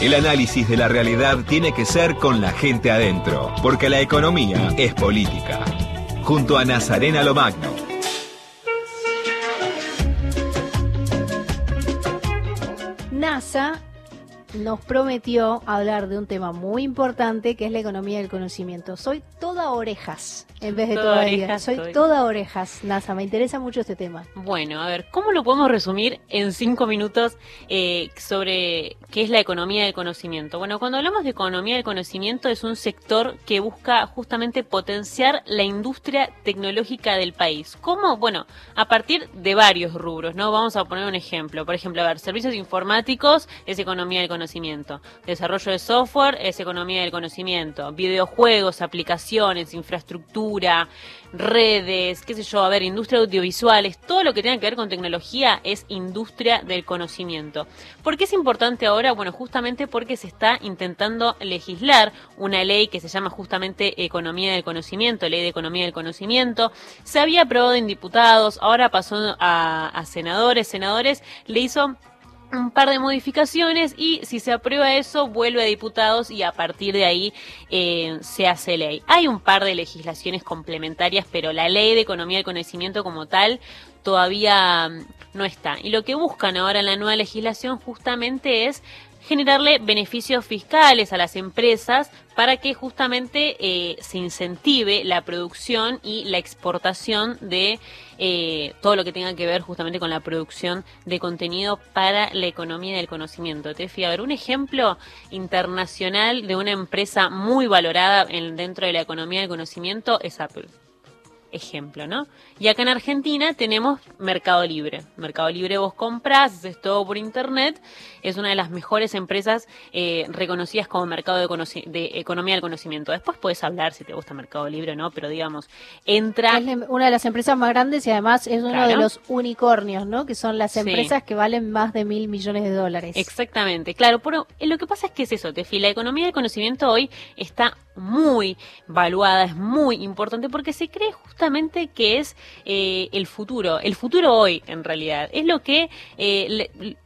El análisis de la realidad tiene que ser con la gente adentro, porque la economía es política. Junto a Nazarena Lomagno. NASA nos prometió hablar de un tema muy importante que es la economía del conocimiento. Soy toda orejas en vez de toda, orejas. Soy, toda orejas, NASA. Me interesa mucho este tema. Bueno, a ver, ¿cómo lo podemos resumir en cinco minutos eh, sobre qué es la economía del conocimiento? Bueno, cuando hablamos de economía del conocimiento es un sector que busca justamente potenciar la industria tecnológica del país. ¿Cómo? Bueno, a partir de varios rubros, ¿no? Vamos a poner un ejemplo. Por ejemplo, a ver, servicios informáticos es economía del conocimiento conocimiento. Desarrollo de software es economía del conocimiento. Videojuegos, aplicaciones, infraestructura, redes, qué sé yo, a ver, industria audiovisuales, todo lo que tenga que ver con tecnología es industria del conocimiento. ¿Por qué es importante ahora? Bueno, justamente porque se está intentando legislar una ley que se llama justamente Economía del Conocimiento, Ley de Economía del Conocimiento. Se había aprobado en diputados, ahora pasó a, a senadores. Senadores le hizo un par de modificaciones y si se aprueba eso vuelve a diputados y a partir de ahí eh, se hace ley. Hay un par de legislaciones complementarias, pero la ley de economía del conocimiento como tal todavía mm, no está. Y lo que buscan ahora en la nueva legislación justamente es generarle beneficios fiscales a las empresas para que justamente eh, se incentive la producción y la exportación de eh, todo lo que tenga que ver justamente con la producción de contenido para la economía del conocimiento. Te fui a ver un ejemplo internacional de una empresa muy valorada en, dentro de la economía del conocimiento es Apple ejemplo, ¿no? Y acá en Argentina tenemos Mercado Libre. Mercado Libre vos compras, haces todo por internet, es una de las mejores empresas eh, reconocidas como mercado de, economía del conocimiento. Después puedes hablar si te gusta Mercado Libre o no, pero digamos, entra... Es una de las empresas más grandes y además es uno de los unicornios, ¿no? Que son las empresas que valen más de mil millones de dólares. Exactamente, claro, pero eh, lo que pasa es que es eso, Tefi, la economía del conocimiento hoy está muy valuada, es muy importante porque se cree justamente que es eh, el futuro, el futuro hoy en realidad, es lo que... Eh,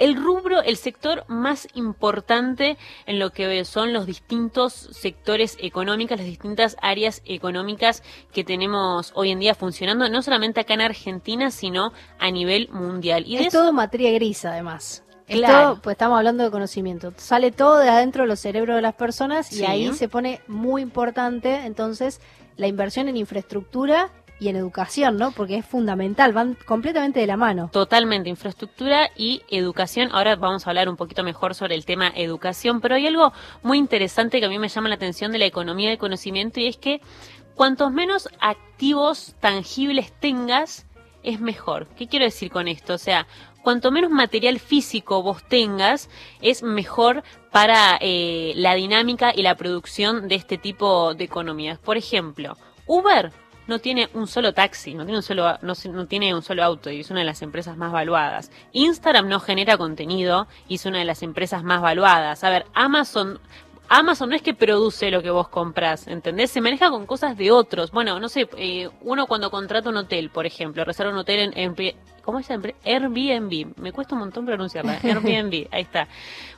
el rubro, el sector más importante en lo que son los distintos sectores económicos, las distintas áreas económicas que tenemos hoy en día funcionando, no solamente acá en Argentina, sino a nivel mundial. Y es todo materia gris, además. Claro. pues estamos hablando de conocimiento. Sale todo de adentro de los cerebros de las personas y ahí se pone muy importante entonces la inversión en infraestructura y en educación, ¿no? Porque es fundamental, van completamente de la mano. Totalmente, infraestructura y educación. Ahora vamos a hablar un poquito mejor sobre el tema educación, pero hay algo muy interesante que a mí me llama la atención de la economía del conocimiento y es que cuantos menos activos tangibles tengas, es mejor. ¿Qué quiero decir con esto? O sea, cuanto menos material físico vos tengas, es mejor para eh, la dinámica y la producción de este tipo de economías. Por ejemplo, Uber no tiene un solo taxi, no tiene un solo, no, tiene un solo auto y es una de las empresas más valuadas. Instagram no genera contenido y es una de las empresas más valuadas. A ver, Amazon Amazon no es que produce lo que vos compras, ¿entendés? Se maneja con cosas de otros. Bueno, no sé, eh, uno cuando contrata un hotel, por ejemplo, reserva un hotel en, ¿cómo es Airbnb. Me cuesta un montón pronunciarla. Airbnb, ahí está.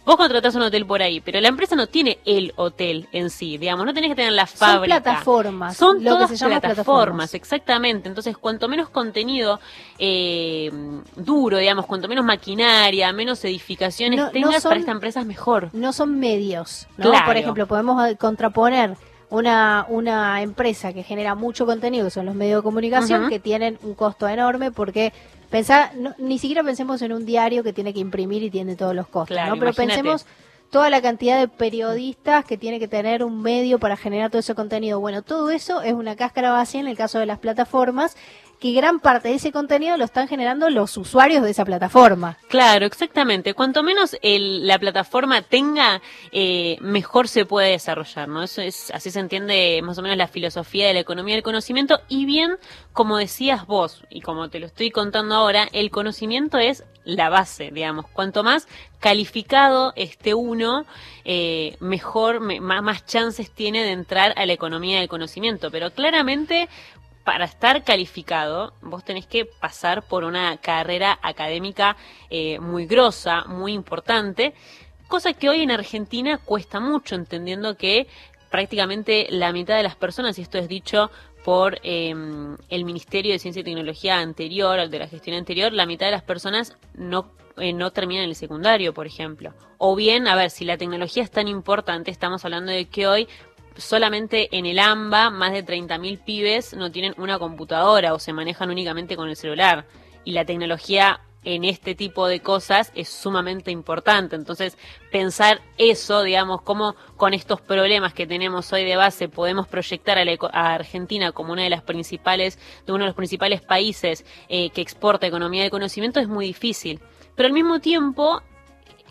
Vos contratás un hotel por ahí, pero la empresa no tiene el hotel en sí, digamos, no tenés que tener la fábrica. Son plataformas. Son lo que se llama plataformas, exactamente. Entonces, cuanto menos contenido eh, duro, digamos, cuanto menos maquinaria, menos edificaciones tengas para esta empresa es mejor. No son medios, ¿no? Por ejemplo, podemos eh, contraponer una, una empresa que genera mucho contenido, que son los medios de comunicación, que tienen un costo enorme porque Pensá, ni siquiera pensemos en un diario que tiene que imprimir y tiene todos los costos, ¿no? Pero pensemos toda la cantidad de periodistas que tiene que tener un medio para generar todo ese contenido. Bueno, todo eso es una cáscara vacía en el caso de las plataformas que gran parte de ese contenido lo están generando los usuarios de esa plataforma. Claro, exactamente. Cuanto menos la plataforma tenga, eh, mejor se puede desarrollar, ¿no? Eso es, así se entiende más o menos la filosofía de la economía del conocimiento. Y bien, como decías vos, y como te lo estoy contando ahora, el conocimiento es la base, digamos. Cuanto más calificado esté uno, eh, mejor, más, más chances tiene de entrar a la economía del conocimiento. Pero claramente para estar calificado, vos tenés que pasar por una carrera académica eh, muy grosa, muy importante, cosa que hoy en Argentina cuesta mucho, entendiendo que prácticamente la mitad de las personas, y esto es dicho por em, el Ministerio de Ciencia y Tecnología anterior, al de la gestión anterior, la mitad de las personas no, eh, no terminan el secundario, por ejemplo. O bien, a ver, si la tecnología es tan importante, estamos hablando de que hoy solamente en el AMBA más de 30.000 pibes no tienen una computadora o se manejan únicamente con el celular. Y la tecnología en este tipo de cosas es sumamente importante. Entonces, pensar eso, digamos, cómo con estos problemas que tenemos hoy de base podemos proyectar a, Argentina como una de las principales, de uno de los principales países eh, que exporta economía de conocimiento es muy difícil. Pero al mismo tiempo,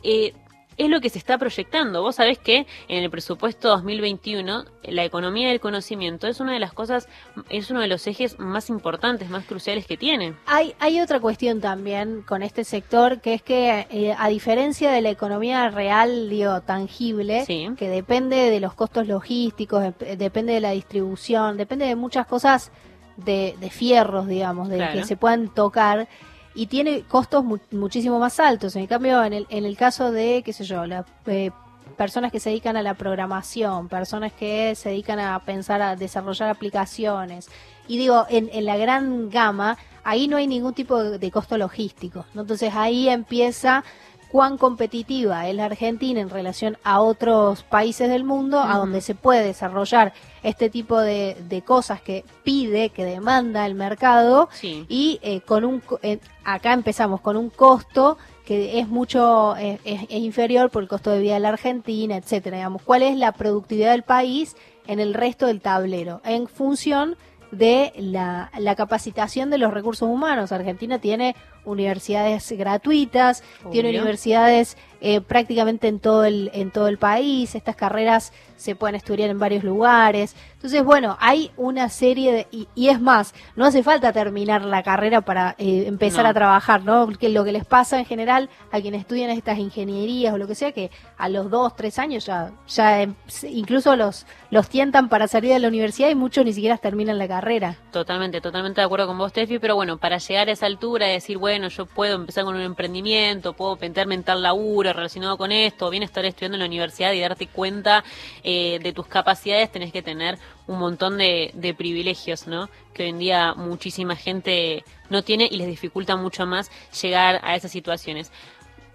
eh, es lo que se está proyectando. Vos sabés que en el presupuesto 2021 la economía del conocimiento es una de las cosas, es uno de los ejes más importantes, más cruciales que tiene. Hay, hay otra cuestión también con este sector, que es que eh, a diferencia de la economía real, digo, tangible, que depende de los costos logísticos, depende de la distribución, depende de muchas cosas de, fierros, digamos, de que se puedan tocar y tiene costos muchísimo más altos. En cambio, en el, en el caso de, qué sé yo, las eh, personas que se dedican a la programación, personas que se dedican a pensar, a desarrollar aplicaciones, y digo, en, en la gran gama, ahí no hay ningún tipo de, costo logístico. Entonces ahí empieza cuán competitiva es la Argentina en relación a otros países del mundo, a donde se puede desarrollar este tipo de, cosas que pide, que demanda el mercado, y eh, con un eh, acá empezamos con un costo que es mucho es, inferior por el costo de vida de la Argentina, etcétera. Digamos, ¿cuál es la productividad del país en el resto del tablero en función de la, la capacitación de los recursos humanos? Argentina tiene universidades gratuitas, tiene universidades eh, prácticamente en todo el en todo el país. Estas carreras se pueden estudiar en varios lugares. Entonces, bueno, hay una serie de... Y, es más, no hace falta terminar la carrera para eh, empezar a trabajar, ¿no? Que lo que les pasa en general a quienes estudian estas ingenierías o lo que sea, que a los dos, tres años ya, ya em, incluso los, los tientan para salir de la universidad y muchos ni siquiera terminan la carrera. Totalmente, totalmente de acuerdo con vos, Tefi, pero bueno, para llegar a esa altura y decir, bueno, yo puedo empezar con un emprendimiento, puedo meterme en tal laburo relacionado con esto, o bien estar estudiando en la universidad y darte cuenta eh, de tus capacidades, tenés que tener un montón de privilegios, ¿no? Que hoy en día muchísima gente no tiene y les dificulta mucho más llegar a esas situaciones.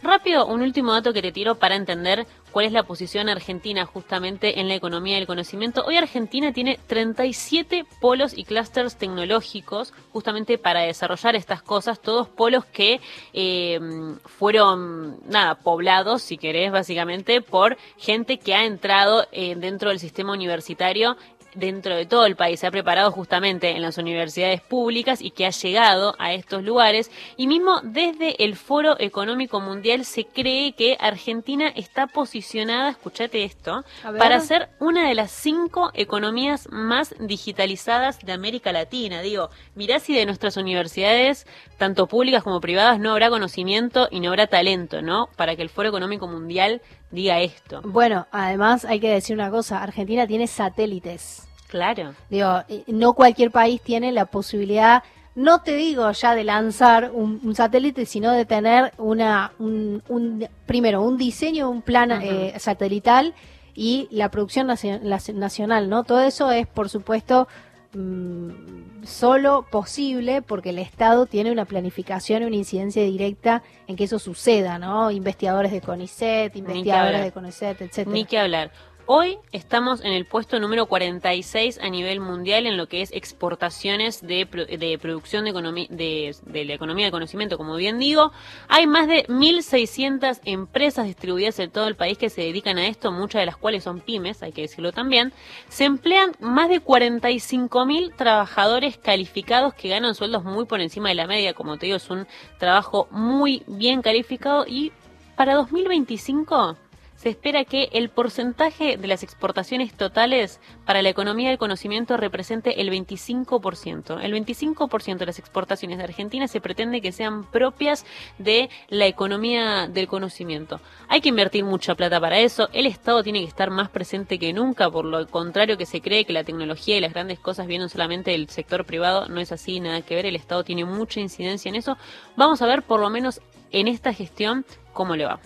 Rápido, un último dato que te tiro para entender cuál es la posición argentina justamente en la economía del conocimiento. Hoy Argentina tiene 37 polos y clústeres tecnológicos justamente para desarrollar estas cosas, todos polos que eh, fueron, nada, poblados, si querés, básicamente, por gente que ha entrado eh, dentro del sistema universitario dentro de todo el país, se ha preparado justamente en las universidades públicas y que ha llegado a estos lugares. Y mismo desde el Foro Económico Mundial se cree que Argentina está posicionada, escúchate esto, para ser una de las cinco economías más digitalizadas de América Latina. Digo, mirá si de nuestras universidades, tanto públicas como privadas, no habrá conocimiento y no habrá talento, ¿no? Para que el Foro Económico Mundial diga esto. Bueno, además hay que decir una cosa, Argentina tiene satélites. Claro. Digo, no cualquier país tiene la posibilidad, no te digo ya de lanzar un, satélite, sino de tener una, un, primero, un diseño, un plan eh, satelital y la producción nacional, ¿no? Todo eso es, por supuesto, mm, solo posible porque el Estado tiene una planificación y una incidencia directa en que eso suceda, ¿no? Investigadores de CONICET, investigadores de CONICET, etcétera. Ni que hablar. Hoy estamos en el puesto número 46 a nivel mundial en lo que es exportaciones de, de producción de, de, de, la economía del conocimiento, como bien digo. Hay más de 1.600 empresas distribuidas en todo el país que se dedican a esto, muchas de las cuales son pymes, hay que decirlo también. Se emplean más de 45.000 trabajadores calificados que ganan sueldos muy por encima de la media. Como te digo, es un trabajo muy bien calificado y para 2025 se espera que el porcentaje de las exportaciones totales para la economía del conocimiento represente el 25%. El 25% de las exportaciones de Argentina se pretende que sean propias de la economía del conocimiento. Hay que invertir mucha plata para eso. El Estado tiene que estar más presente que nunca, por lo contrario que se cree que la tecnología y las grandes cosas vienen solamente del sector privado. No es así, nada que ver. El Estado tiene mucha incidencia en eso. Vamos a ver por lo menos en esta gestión cómo le va.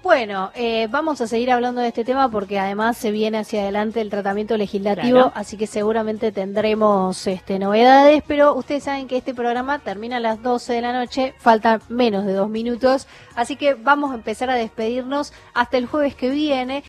Bueno, eh, vamos a seguir hablando de este tema porque además se viene hacia adelante el tratamiento legislativo, así que seguramente tendremos este, novedades, pero ustedes saben que este programa termina a las 12 de la noche, faltan menos de dos minutos, así que vamos a empezar a despedirnos hasta el jueves que viene.